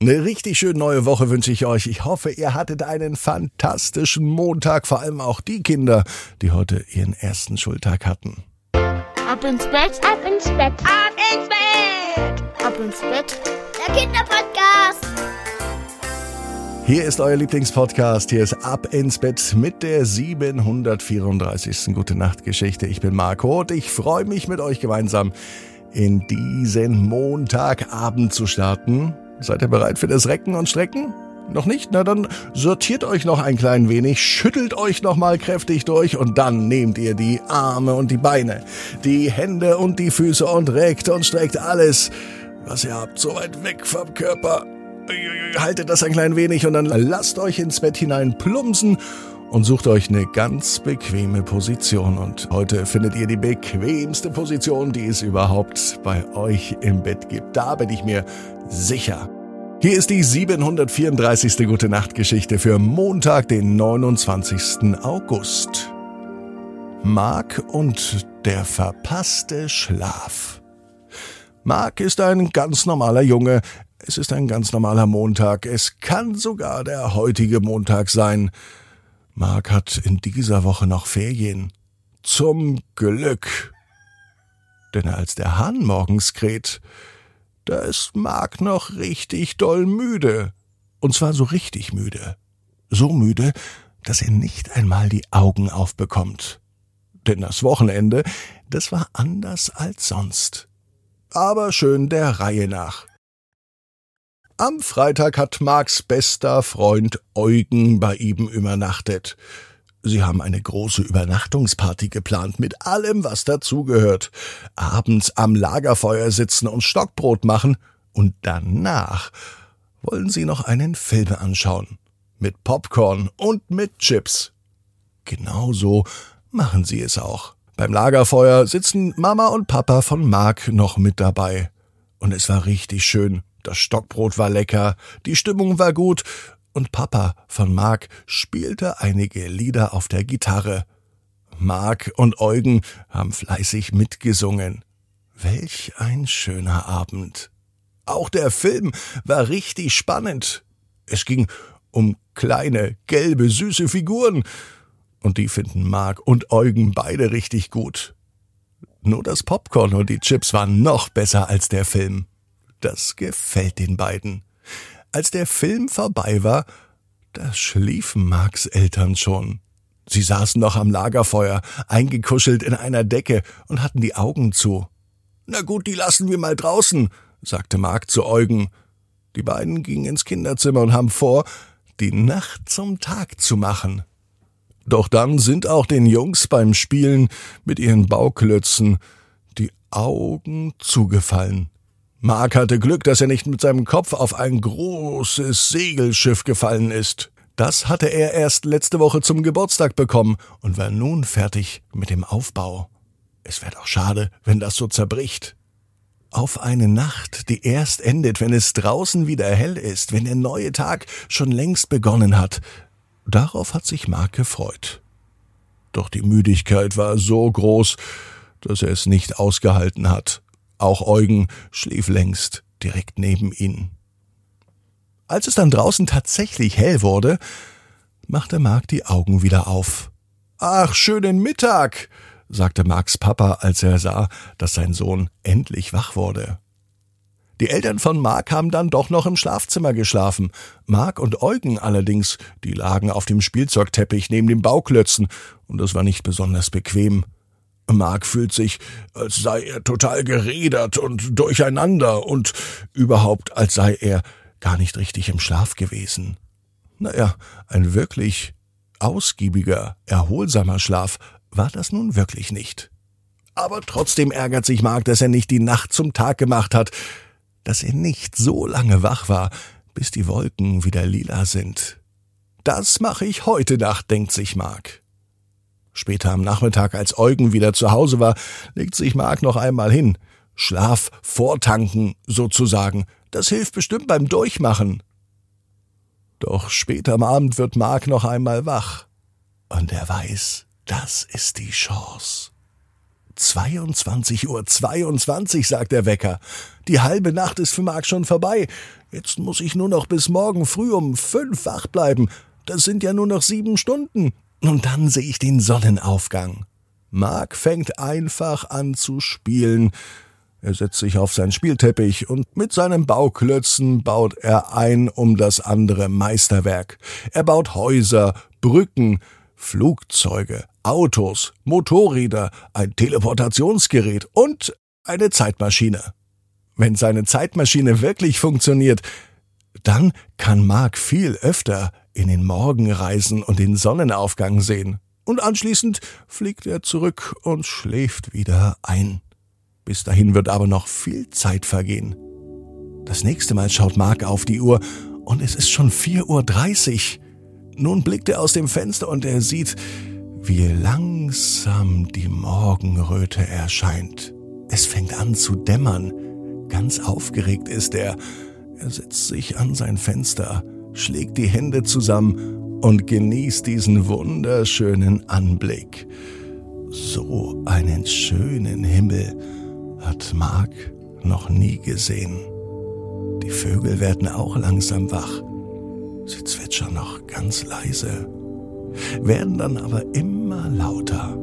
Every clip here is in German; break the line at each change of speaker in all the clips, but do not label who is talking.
Eine richtig schöne neue Woche wünsche ich euch. Ich hoffe, ihr hattet einen fantastischen Montag, vor allem auch die Kinder, die heute ihren ersten Schultag hatten.
Ab ins Bett,
ab ins Bett,
ab ins Bett,
ab ins Bett. Der Kinderpodcast.
Hier ist euer Lieblingspodcast. Hier ist Ab ins Bett mit der 734. Gute Nacht Geschichte. Ich bin Marco und ich freue mich mit euch gemeinsam in diesen Montagabend zu starten. Seid ihr bereit für das Recken und Strecken? Noch nicht? Na dann sortiert euch noch ein klein wenig, schüttelt euch noch mal kräftig durch und dann nehmt ihr die Arme und die Beine, die Hände und die Füße und reckt und streckt alles, was ihr habt, so weit weg vom Körper. Haltet das ein klein wenig und dann lasst euch ins Bett hinein plumpsen und sucht euch eine ganz bequeme Position. Und heute findet ihr die bequemste Position, die es überhaupt bei euch im Bett gibt. Da bin ich mir sicher. Hier ist die 734. Gute Nacht Geschichte für Montag, den 29. August. Mark und der verpasste Schlaf. Mark ist ein ganz normaler Junge. Es ist ein ganz normaler Montag. Es kann sogar der heutige Montag sein. Mark hat in dieser Woche noch Ferien. Zum Glück. Denn als der Hahn morgens kräht, da ist Mark noch richtig doll müde. Und zwar so richtig müde. So müde, dass er nicht einmal die Augen aufbekommt. Denn das Wochenende, das war anders als sonst. Aber schön der Reihe nach. Am Freitag hat Marks bester Freund Eugen bei ihm übernachtet. Sie haben eine große Übernachtungsparty geplant mit allem, was dazugehört. Abends am Lagerfeuer sitzen und Stockbrot machen und danach wollen sie noch einen Film anschauen. Mit Popcorn und mit Chips. Genauso machen sie es auch. Beim Lagerfeuer sitzen Mama und Papa von Mark noch mit dabei. Und es war richtig schön. Das Stockbrot war lecker, die Stimmung war gut und Papa von Mark spielte einige Lieder auf der Gitarre. Mark und Eugen haben fleißig mitgesungen. Welch ein schöner Abend. Auch der Film war richtig spannend. Es ging um kleine, gelbe, süße Figuren. Und die finden Mark und Eugen beide richtig gut. Nur das Popcorn und die Chips waren noch besser als der Film. Das gefällt den beiden. Als der Film vorbei war, da schliefen Marks Eltern schon. Sie saßen noch am Lagerfeuer, eingekuschelt in einer Decke und hatten die Augen zu. Na gut, die lassen wir mal draußen, sagte Mark zu Eugen. Die beiden gingen ins Kinderzimmer und haben vor, die Nacht zum Tag zu machen. Doch dann sind auch den Jungs beim Spielen mit ihren Bauklötzen die Augen zugefallen. Mark hatte Glück, dass er nicht mit seinem Kopf auf ein großes Segelschiff gefallen ist. Das hatte er erst letzte Woche zum Geburtstag bekommen und war nun fertig mit dem Aufbau. Es wäre doch schade, wenn das so zerbricht. Auf eine Nacht, die erst endet, wenn es draußen wieder hell ist, wenn der neue Tag schon längst begonnen hat. Darauf hat sich Mark gefreut. Doch die Müdigkeit war so groß, dass er es nicht ausgehalten hat. Auch Eugen schlief längst direkt neben ihnen. Als es dann draußen tatsächlich hell wurde, machte Mark die Augen wieder auf. Ach, schönen Mittag, sagte Marks Papa, als er sah, dass sein Sohn endlich wach wurde. Die Eltern von Mark haben dann doch noch im Schlafzimmer geschlafen. Mark und Eugen allerdings, die lagen auf dem Spielzeugteppich neben dem Bauklötzen, und das war nicht besonders bequem. Mark fühlt sich, als sei er total geredert und durcheinander und überhaupt, als sei er gar nicht richtig im Schlaf gewesen. Naja, ein wirklich ausgiebiger, erholsamer Schlaf war das nun wirklich nicht. Aber trotzdem ärgert sich Mark, dass er nicht die Nacht zum Tag gemacht hat, dass er nicht so lange wach war, bis die Wolken wieder lila sind. Das mache ich heute Nacht, denkt sich Mark. Später am Nachmittag, als Eugen wieder zu Hause war, legt sich Mark noch einmal hin. Schlaf vortanken, sozusagen. Das hilft bestimmt beim Durchmachen. Doch später am Abend wird Mark noch einmal wach. Und er weiß, das ist die Chance. 22 Uhr 22, sagt der Wecker. Die halbe Nacht ist für Mark schon vorbei. Jetzt muss ich nur noch bis morgen früh um fünf wach bleiben. Das sind ja nur noch sieben Stunden. Und dann sehe ich den Sonnenaufgang. Mark fängt einfach an zu spielen. Er setzt sich auf seinen Spielteppich und mit seinen Bauklötzen baut er ein um das andere Meisterwerk. Er baut Häuser, Brücken, Flugzeuge, Autos, Motorräder, ein Teleportationsgerät und eine Zeitmaschine. Wenn seine Zeitmaschine wirklich funktioniert, dann kann Mark viel öfter in den Morgen reisen und den Sonnenaufgang sehen. Und anschließend fliegt er zurück und schläft wieder ein. Bis dahin wird aber noch viel Zeit vergehen. Das nächste Mal schaut Mark auf die Uhr und es ist schon 4.30 Uhr. Nun blickt er aus dem Fenster und er sieht, wie langsam die Morgenröte erscheint. Es fängt an zu dämmern. Ganz aufgeregt ist er. Er setzt sich an sein Fenster, schlägt die Hände zusammen und genießt diesen wunderschönen Anblick. So einen schönen Himmel hat Mark noch nie gesehen. Die Vögel werden auch langsam wach. Sie zwitschern noch ganz leise, werden dann aber immer lauter.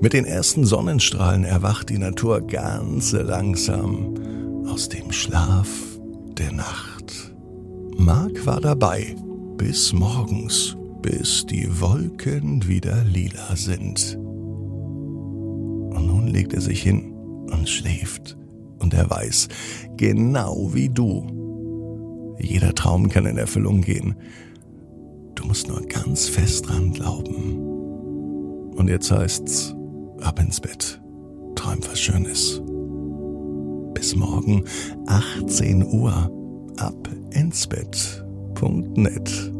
Mit den ersten Sonnenstrahlen erwacht die Natur ganz langsam aus dem Schlaf der Nacht. Mark war dabei bis morgens, bis die Wolken wieder lila sind. Und nun legt er sich hin und schläft. Und er weiß, genau wie du, jeder Traum kann in Erfüllung gehen. Du musst nur ganz fest dran glauben. Und jetzt heißt's, ab ins Bett, träum was Schönes. Bis morgen, 18 Uhr, ab ins Bett.net. Gute Nacht.